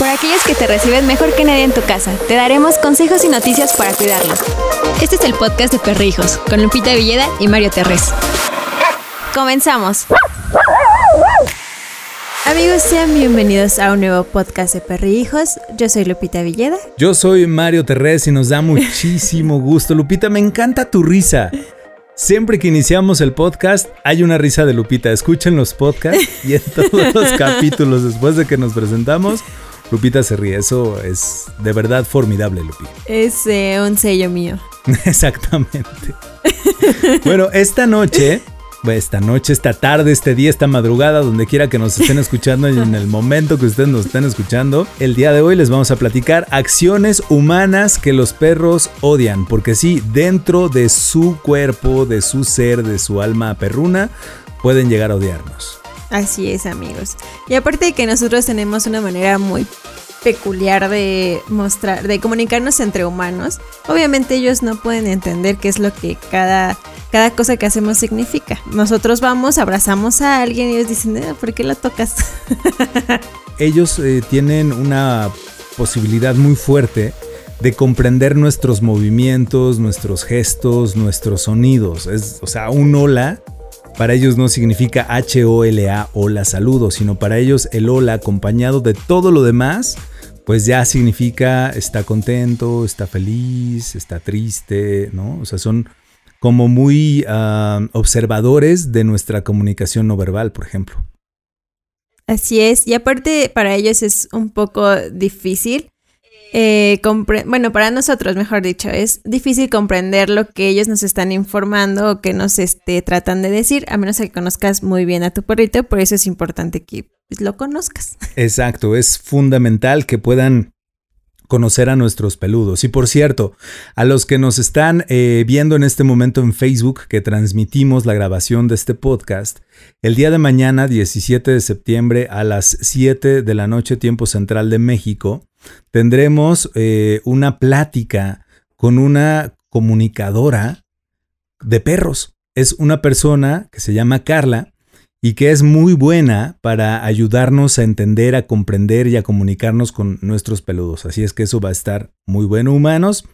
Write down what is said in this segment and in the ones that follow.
Por aquellos que te reciben mejor que nadie en tu casa, te daremos consejos y noticias para cuidarlos. Este es el podcast de Perrijos, con Lupita Villeda y Mario Terrés. Comenzamos. Amigos, sean bienvenidos a un nuevo podcast de Perrijos. Yo soy Lupita Villeda. Yo soy Mario Terrés y nos da muchísimo gusto. Lupita, me encanta tu risa. Siempre que iniciamos el podcast hay una risa de Lupita. Escuchen los podcasts y en todos los capítulos después de que nos presentamos, Lupita se ríe. Eso es de verdad formidable, Lupita. Es eh, un sello mío. Exactamente. bueno, esta noche esta noche, esta tarde, este día, esta madrugada, donde quiera que nos estén escuchando y en el momento que ustedes nos estén escuchando. El día de hoy les vamos a platicar acciones humanas que los perros odian, porque sí, dentro de su cuerpo, de su ser, de su alma perruna, pueden llegar a odiarnos. Así es, amigos. Y aparte de que nosotros tenemos una manera muy peculiar de mostrar, de comunicarnos entre humanos, obviamente ellos no pueden entender qué es lo que cada cada cosa que hacemos significa. Nosotros vamos, abrazamos a alguien y ellos dicen, eh, ¿por qué la tocas? ellos eh, tienen una posibilidad muy fuerte de comprender nuestros movimientos, nuestros gestos, nuestros sonidos. Es, o sea, un hola para ellos no significa H-O-L-A, hola, saludo, sino para ellos el hola acompañado de todo lo demás, pues ya significa está contento, está feliz, está triste, ¿no? O sea, son como muy ah, observadores de nuestra comunicación no verbal, por ejemplo. Así es, y aparte para ellos es un poco difícil, eh, bueno, para nosotros, mejor dicho, es difícil comprender lo que ellos nos están informando o que nos este, tratan de decir, a menos que conozcas muy bien a tu perrito, por eso es importante que pues, lo conozcas. Exacto, es fundamental que puedan conocer a nuestros peludos. Y por cierto, a los que nos están eh, viendo en este momento en Facebook, que transmitimos la grabación de este podcast, el día de mañana, 17 de septiembre, a las 7 de la noche, tiempo central de México, tendremos eh, una plática con una comunicadora de perros. Es una persona que se llama Carla y que es muy buena para ayudarnos a entender, a comprender y a comunicarnos con nuestros peludos. Así es que eso va a estar muy bueno, humanos.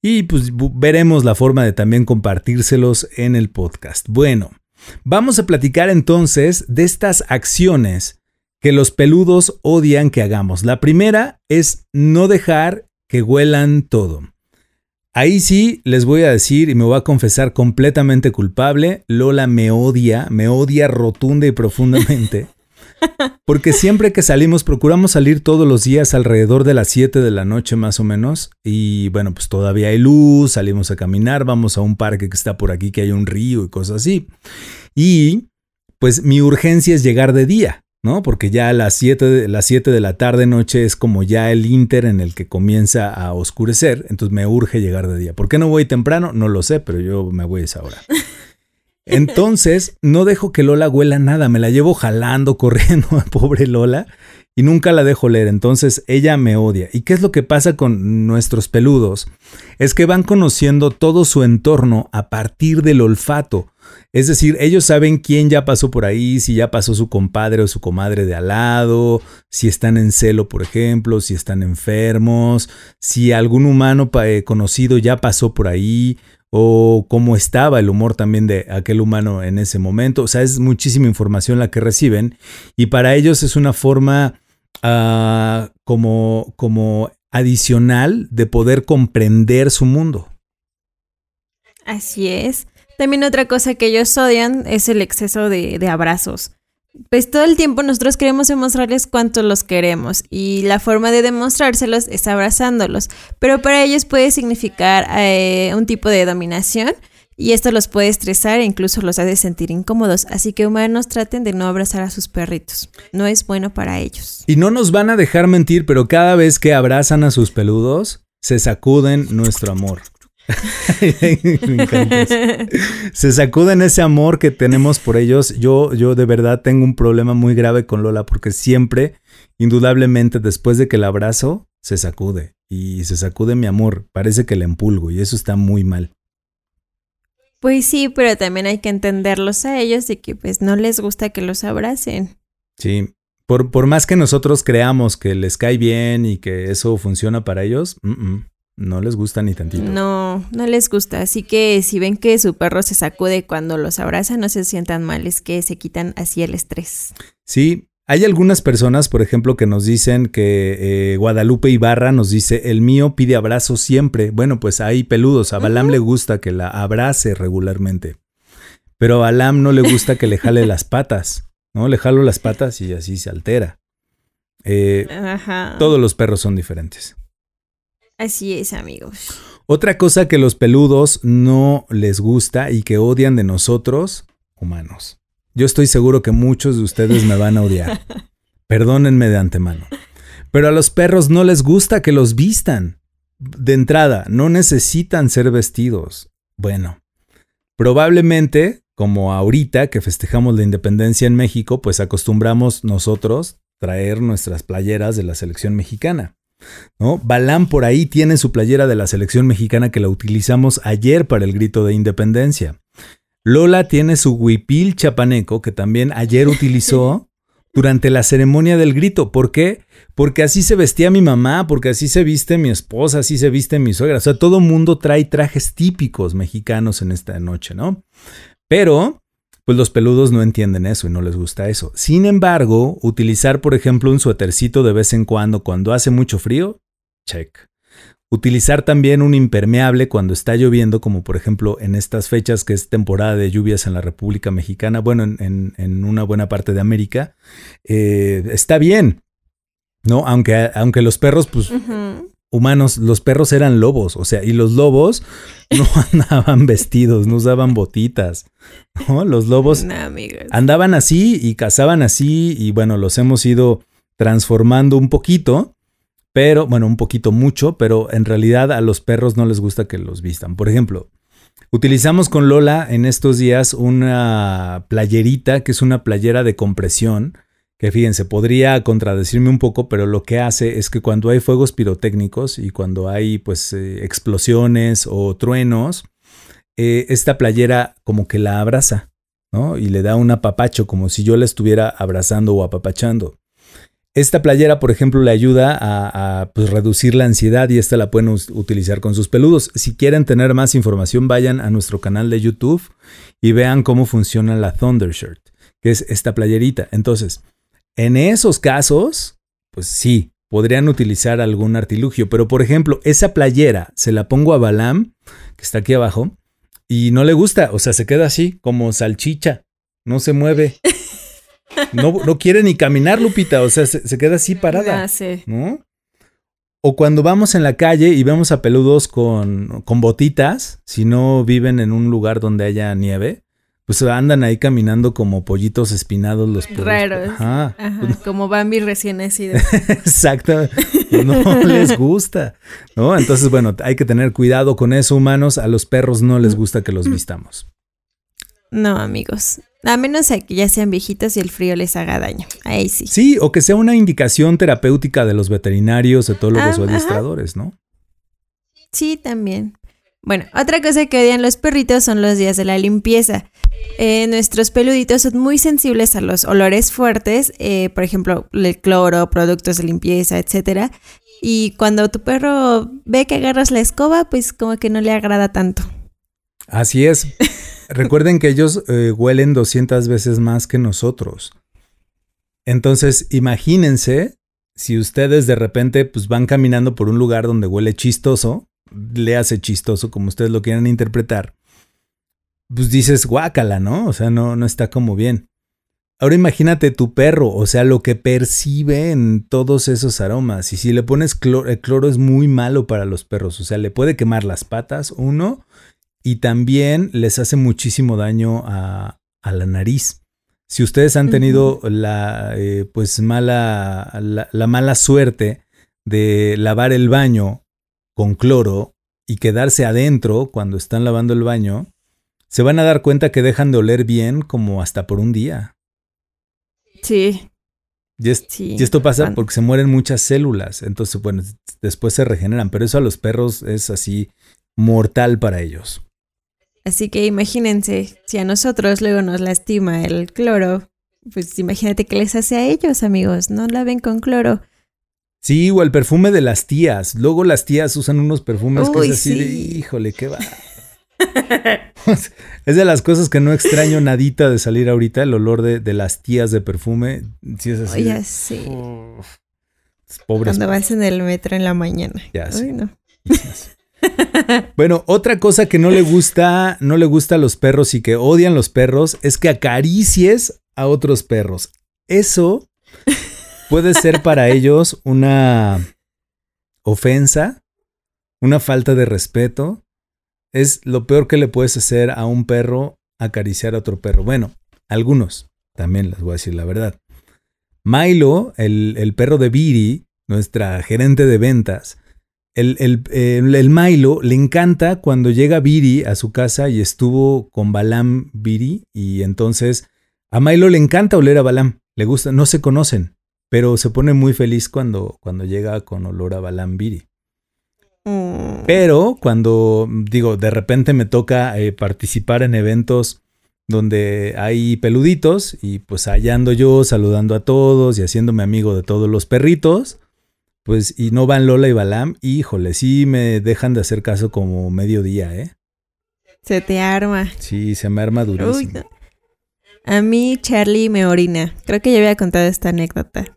Y pues veremos la forma de también compartírselos en el podcast. Bueno, vamos a platicar entonces de estas acciones que los peludos odian que hagamos. La primera es no dejar que huelan todo. Ahí sí les voy a decir y me voy a confesar completamente culpable. Lola me odia, me odia rotunda y profundamente. Porque siempre que salimos, procuramos salir todos los días alrededor de las 7 de la noche más o menos. Y bueno, pues todavía hay luz, salimos a caminar, vamos a un parque que está por aquí, que hay un río y cosas así. Y pues mi urgencia es llegar de día. ¿No? Porque ya a las 7 de, las de la tarde noche es como ya el inter en el que comienza a oscurecer, entonces me urge llegar de día. ¿Por qué no voy temprano? No lo sé, pero yo me voy a esa hora. Entonces, no dejo que Lola huela nada, me la llevo jalando, corriendo a pobre Lola y nunca la dejo leer. Entonces, ella me odia. ¿Y qué es lo que pasa con nuestros peludos? Es que van conociendo todo su entorno a partir del olfato. Es decir, ellos saben quién ya pasó por ahí, si ya pasó su compadre o su comadre de al lado, si están en celo, por ejemplo, si están enfermos, si algún humano eh, conocido ya pasó por ahí o cómo estaba el humor también de aquel humano en ese momento. O sea, es muchísima información la que reciben y para ellos es una forma ah, como, como adicional de poder comprender su mundo. Así es. También otra cosa que ellos odian es el exceso de, abrazos. Pues todo el tiempo nosotros queremos demostrarles cuánto los queremos y la forma de demostrárselos es abrazándolos, pero para ellos puede significar eh, un tipo de dominación y esto los puede estresar e incluso los hace sentir incómodos, así que humanos traten de no abrazar a sus perritos, no es bueno para ellos. Y no nos van a dejar mentir, pero cada vez que abrazan a sus peludos, se sacuden nuestro amor. Se sacuden ese amor que tenemos por ellos. Yo, yo de verdad tengo un problema muy grave con Lola porque siempre, indudablemente, después de que la abrazo, se sacude. Y se sacude mi amor. Parece que le empulgo y eso está muy mal. Pues sí, pero también hay que entenderlos a ellos y que pues no les gusta que los abracen. Sí, Por, por, más que nosotros creamos que les cae bien y que eso funciona para ellos, no les gusta ni tantito. No, no les gusta. Así que si ven que su perro se sacude cuando los abraza, no se sientan mal, es que se quitan así el estrés. Sí, hay algunas personas, por ejemplo, que nos dicen que eh, Guadalupe Ibarra nos dice, el mío pide abrazo siempre. Bueno, pues hay peludos. A Balam le gusta que la abrace regularmente. Pero a Balam no le gusta que le jale las patas. ¿No? Le jalo las patas y así se altera. Eh, todos los perros son diferentes. Así es, amigos. Otra cosa que los peludos no les gusta y que odian de nosotros, humanos. Yo estoy seguro que muchos de ustedes me van a odiar. Perdónenme de antemano. Pero a los perros no les gusta que los vistan. De entrada, no necesitan ser vestidos. Bueno, probablemente, como ahorita que festejamos la independencia en México, pues acostumbramos nosotros traer nuestras playeras de la selección mexicana. ¿No? Balán por ahí tiene su playera de la selección mexicana que la utilizamos ayer para el grito de independencia. Lola tiene su huipil chapaneco que también ayer utilizó durante la ceremonia del grito. ¿Por qué? Porque así se vestía mi mamá, porque así se viste mi esposa, así se viste mi suegra. O sea, todo mundo trae trajes típicos mexicanos en esta noche, ¿no? Pero, pues los peludos no entienden eso y no les gusta eso. Sin embargo, utilizar, por ejemplo, un suétercito de vez en cuando cuando hace mucho frío, check. Utilizar también un impermeable cuando está lloviendo, como por ejemplo en estas fechas que es temporada de lluvias en la República Mexicana, bueno, en, una buena parte de América, eh, está bien, ¿no? Aunque, aunque los perros, pues, humanos, los perros eran lobos, o sea, y los lobos no andaban vestidos, no usaban botitas, ¿no? Los lobos andaban así y cazaban así y bueno, los hemos ido transformando un poquito pero bueno, un poquito mucho, pero en realidad a los perros no les gusta que los vistan. Por ejemplo, utilizamos con Lola en estos días una playerita que es una playera de compresión, que fíjense, podría contradecirme un poco, pero lo que hace es que cuando hay fuegos pirotécnicos y cuando hay pues eh, explosiones o truenos, eh, esta playera como que la abraza, ¿no? Y le da un apapacho, como si yo la estuviera abrazando o apapachando. Esta playera, por ejemplo, le ayuda a, pues, reducir la ansiedad y esta la pueden utilizar con sus peludos. Si quieren tener más información, vayan a nuestro canal de YouTube y vean cómo funciona la Thunder Shirt, que es esta playerita. Entonces, en esos casos, pues sí, podrían utilizar algún artilugio, pero por ejemplo, esa playera se la pongo a Balam, que está aquí abajo, y no le gusta, o sea, se queda así, como salchicha, no se mueve. No, no quiere ni caminar, Lupita. O sea, se, queda así parada. ¿No? O cuando vamos en la calle y vemos a peludos con, con botitas, si no viven en un lugar donde haya nieve, pues andan ahí caminando como pollitos espinados los perros. Raros. Ajá. Como Bambi recién nacido. Exacto. No les gusta. ¿No? Entonces, bueno, hay que tener cuidado con eso, humanos. A los perros no les gusta que los vistamos. No, amigos. A menos que ya sean viejitos y el frío les haga daño. Ahí sí. Sí, o que sea una indicación terapéutica de los veterinarios, etólogos ah, o adiestradores, ¿no? Sí, también. Bueno, otra cosa que odian los perritos son los días de la limpieza. Eh, nuestros peluditos son muy sensibles a los olores fuertes, eh, por ejemplo, el cloro, productos de limpieza, etc. Y cuando tu perro ve que agarras la escoba, pues como que no le agrada tanto. Así es. Recuerden que ellos eh, huelen 200 veces más que nosotros. Entonces, imagínense si ustedes de repente pues, van caminando por un lugar donde huele chistoso, le hace chistoso como ustedes lo quieran interpretar, pues dices guácala, ¿no? O sea, no, no está como bien. Ahora imagínate tu perro, o sea, lo que percibe en todos esos aromas. Y si le pones cloro, el cloro es muy malo para los perros, o sea, le puede quemar las patas, uno, y también les hace muchísimo daño a, la nariz. Si ustedes han tenido la, eh, pues mala, la, mala suerte de lavar el baño con cloro y quedarse adentro cuando están lavando el baño, se van a dar cuenta que dejan de oler bien como hasta por un día. Sí. Y, y esto pasa porque se mueren muchas células, entonces, bueno, después se regeneran, pero eso a los perros es así mortal para ellos. Así que imagínense, si a nosotros luego nos lastima el cloro, pues imagínate qué les hace a ellos, amigos. No laven con cloro. Sí, o el perfume de las tías. Luego las tías usan unos perfumes que es así de, híjole, qué va. es de las cosas que no extraño nadita de salir ahorita, el olor de, de las tías de perfume. Sí, es así. Oye, de, sí. uf, pobres. Cuando vas en el metro en la mañana. Ya sé. Uy, no. Bueno, otra cosa que no le gusta, no le gusta a los perros y que odian los perros es que acaricies a otros perros. Eso puede ser para ellos una ofensa, una falta de respeto. Es lo peor que le puedes hacer a un perro acariciar a otro perro. Bueno, algunos, también les voy a decir la verdad. Milo, el, el perro de Viri, nuestra gerente de ventas, el, el, el, Milo le encanta cuando llega Viri a su casa y estuvo con Balam Viri y entonces a Milo le encanta oler a Balam, le gusta, no se conocen, pero se pone muy feliz cuando, cuando llega con olor a Balam Viri. Mm, Pero cuando, digo, de repente me toca eh, participar en eventos donde hay peluditos y pues allá ando yo saludando a todos y haciéndome amigo de todos los perritos, pues y no van Lola y Balam, híjole, sí me dejan de hacer caso como mediodía, ¿eh? Se te arma. Sí, se me arma durísimo. Uy, no. A mí Charlie me orina. Creo que ya había contado esta anécdota.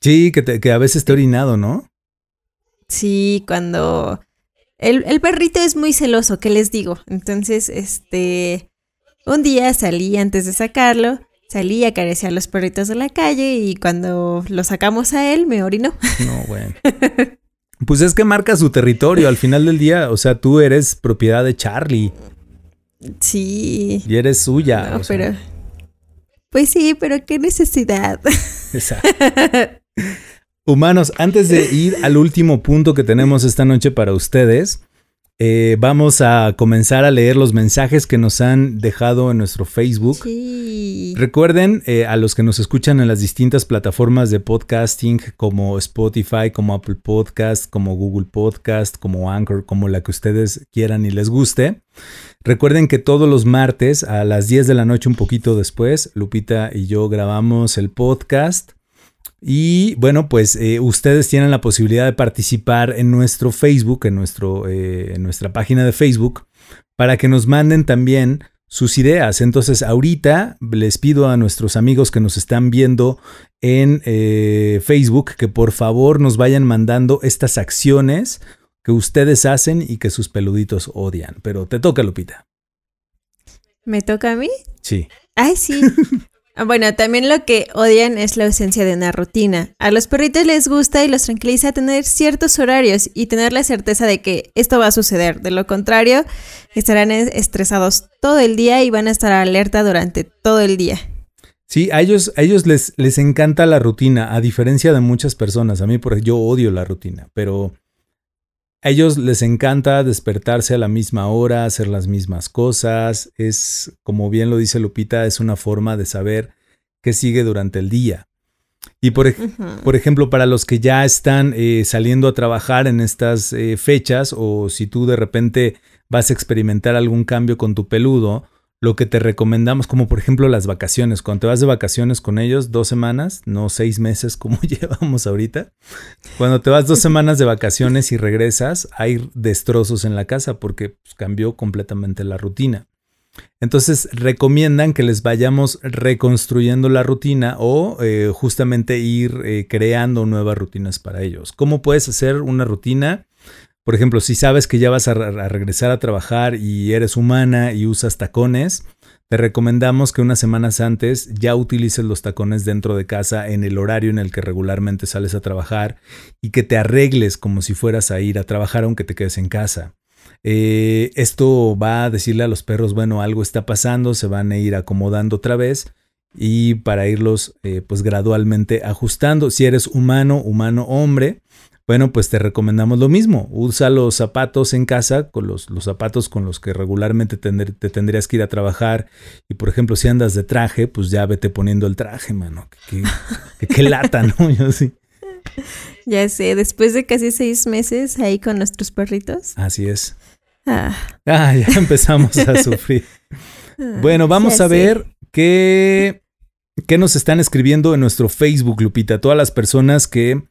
Sí, que, te- que a veces te he orinado, ¿no? Sí, cuando el, el perrito es muy celoso, ¿qué les digo? Entonces, este, un día salí antes de sacarlo, salí a acariciar a los perritos de la calle y cuando lo sacamos a él me orinó. No, bueno. Pues es que marca su territorio al final del día, o sea, tú eres propiedad de Charlie Sí. y eres suya. No, sea, pero pues sí, pero qué necesidad. Exacto. Humanos, antes de ir al último punto que tenemos esta noche para ustedes, eh, vamos a comenzar a leer los mensajes que nos han dejado en nuestro Facebook. Sí. Recuerden eh, a los que nos escuchan en las distintas plataformas de podcasting como Spotify, como Apple Podcast, como Google Podcast, como Anchor, como la que ustedes quieran y les guste. Recuerden que todos los martes a las 10 de la noche, un poquito después, Lupita y yo grabamos el podcast. Y bueno, pues eh, ustedes tienen la posibilidad de participar en nuestro Facebook, en, nuestro, eh, en nuestra página de Facebook, para que nos manden también sus ideas. Entonces, ahorita les pido a nuestros amigos que nos están viendo en eh, Facebook que por favor nos vayan mandando estas acciones que ustedes hacen y que sus peluditos odian. Pero te toca, Lupita. ¿Me toca a mí? Sí. Ay, sí. Ah, Bueno, también lo que odian es la ausencia de una rutina. A los perritos les gusta y los tranquiliza tener ciertos horarios y tener la certeza de que esto va a suceder. De lo contrario, estarán es- estresados todo el día y van a estar alerta durante todo el día. Sí, a ellos, a ellos les, les encanta la rutina, a diferencia de muchas personas. A mí, por yo odio la rutina, pero a ellos les encanta despertarse a la misma hora, hacer las mismas cosas. Es, como bien lo dice Lupita, es una forma de saber qué sigue durante el día. Y por, ej- Ujú. por ejemplo, para los que ya están eh, saliendo a trabajar en estas eh, fechas o si tú de repente vas a experimentar algún cambio con tu peludo, lo que te recomendamos, como por ejemplo las vacaciones, cuando te vas de vacaciones con ellos, dos semanas, no seis meses como llevamos ahorita, cuando te vas dos semanas de vacaciones y regresas, hay destrozos en la casa porque pues, cambió completamente la rutina. Entonces recomiendan que les vayamos reconstruyendo la rutina o eh, justamente ir eh, creando nuevas rutinas para ellos. ¿Cómo puedes hacer una rutina? Por ejemplo, si sabes que ya vas a, re- a regresar a trabajar y eres humana y usas tacones, te recomendamos que unas semanas antes ya utilices los tacones dentro de casa en el horario en el que regularmente sales a trabajar y que te arregles como si fueras a ir a trabajar aunque te quedes en casa. Eh, esto va a decirle a los perros, bueno, algo está pasando, se van a ir acomodando otra vez y para irlos eh, pues gradualmente ajustando. Si eres humano, humano, hombre, bueno, pues te recomendamos lo mismo. Usa los zapatos en casa, con los, los zapatos con los que regularmente te tendrías que ir a trabajar. Y por ejemplo, si andas de traje, pues ya vete poniendo el traje, mano. Que- que lata, ¿no? Yo sí. Ya sé, después de casi seis meses ahí con nuestros perritos. Así es. Ah, Ah, ya empezamos a sufrir. Bueno, vamos ya a sé. ver qué, ¿Qué nos están escribiendo en nuestro Facebook, Lupita? Todas las personas que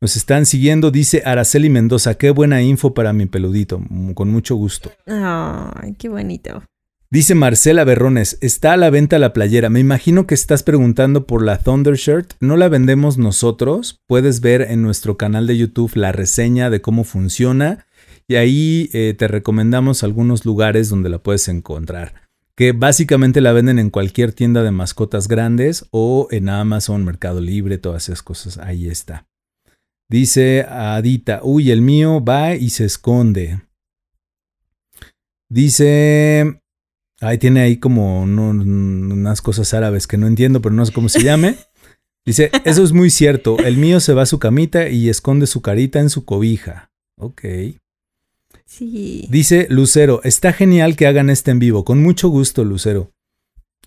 nos están siguiendo, dice Araceli Mendoza, qué buena info para mi peludito, con mucho gusto. Ay, qué bonito. Dice Marcela Berrones, está a la venta la playera. Me imagino que estás preguntando por la Thunder Shirt. No la vendemos nosotros. Puedes ver en nuestro canal de YouTube la reseña de cómo funciona y ahí eh, te recomendamos algunos lugares donde la puedes encontrar. Que básicamente la venden en cualquier tienda de mascotas grandes o en Amazon, Mercado Libre, todas esas cosas. Ahí está. Dice Adita, uy, el mío va y se esconde. Dice Ahí tiene ahí como unas cosas árabes que no entiendo, pero no sé cómo se llame. Dice, eso es muy cierto. El mío se va a su camita y esconde su carita en su cobija. Ok. Sí. Dice Lucero, está genial que hagan este en vivo. Con mucho gusto, Lucero.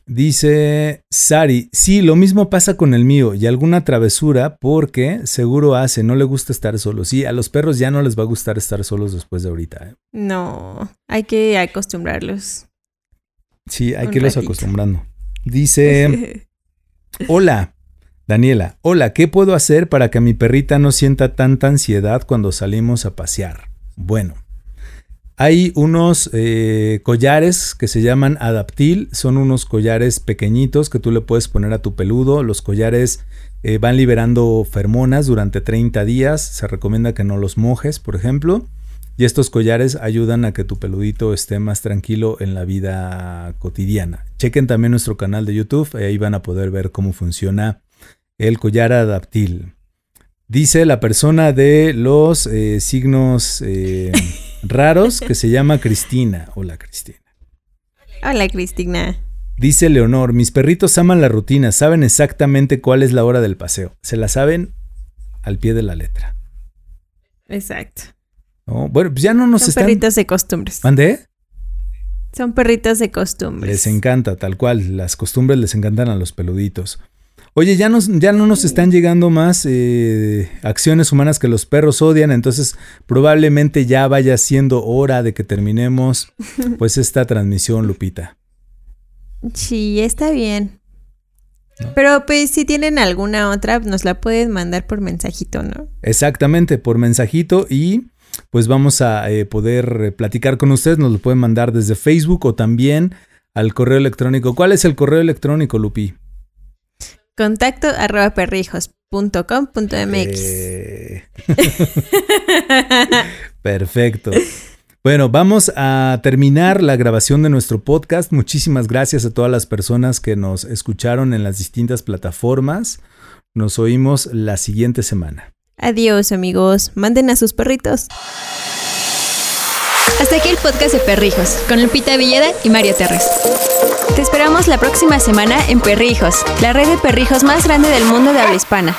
Dice Sari, sí, lo mismo pasa con el mío y alguna travesura porque seguro hace, no le gusta estar solo. Sí, a los perros ya no les va a gustar estar solos después de ahorita. ¿eh? No, hay que acostumbrarlos. Sí, hay que irlos acostumbrando. Dice, hola, Daniela, hola, ¿qué puedo hacer para que mi perrita no sienta tanta ansiedad cuando salimos a pasear? Bueno, hay unos eh, collares que se llaman Adaptil, son unos collares pequeñitos que tú le puedes poner a tu peludo. Los collares eh, van liberando fermonas durante 30 días, se recomienda que no los mojes, por ejemplo. Y estos collares ayudan a que tu peludito esté más tranquilo en la vida cotidiana. Chequen también nuestro canal de YouTube, ahí van a poder ver cómo funciona el collar adaptil. Dice la persona de los eh, signos raros que se llama Cristina. Hola Cristina. Hola Cristina. Dice Leonor, mis perritos aman la rutina, saben exactamente cuál es la hora del paseo. Se la saben al pie de la letra. Exacto. Bueno, pues ya no nos Son están. perritos de costumbres. ¿Mandé? Son perritos de costumbres. Les encanta, tal cual. Las costumbres les encantan a los peluditos. Oye, ya, nos, ya no nos están llegando más eh, acciones humanas que los perros odian, entonces probablemente ya vaya siendo hora de que terminemos pues esta transmisión, Lupita. Sí, está bien. Pero pues si tienen alguna otra, nos la pueden mandar por mensajito, ¿no? Exactamente, por mensajito y pues vamos a eh, poder eh, platicar con ustedes. Nos lo pueden mandar desde Facebook o también al correo electrónico. ¿Cuál es el correo electrónico, Lupi? Contacto arroba perrijos.com.mx. Eh. Perfecto. Bueno, vamos a terminar la grabación de nuestro podcast. Muchísimas gracias a todas las personas que nos escucharon en las distintas plataformas. Nos oímos la siguiente semana. Adiós amigos, manden a sus perritos. Hasta aquí el podcast de Perrijos, con Lupita Villeda y Mario Terres. Te esperamos la próxima semana en Perrijos, la red de perrijos más grande del mundo de habla hispana.